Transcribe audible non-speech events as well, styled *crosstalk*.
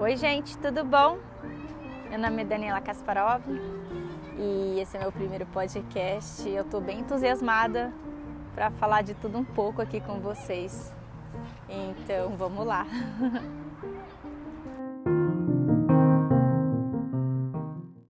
Oi, gente, tudo bom? Meu nome é Daniela Kasparov e esse é meu primeiro podcast. Eu estou bem entusiasmada para falar de tudo um pouco aqui com vocês. Então, vamos lá. *laughs*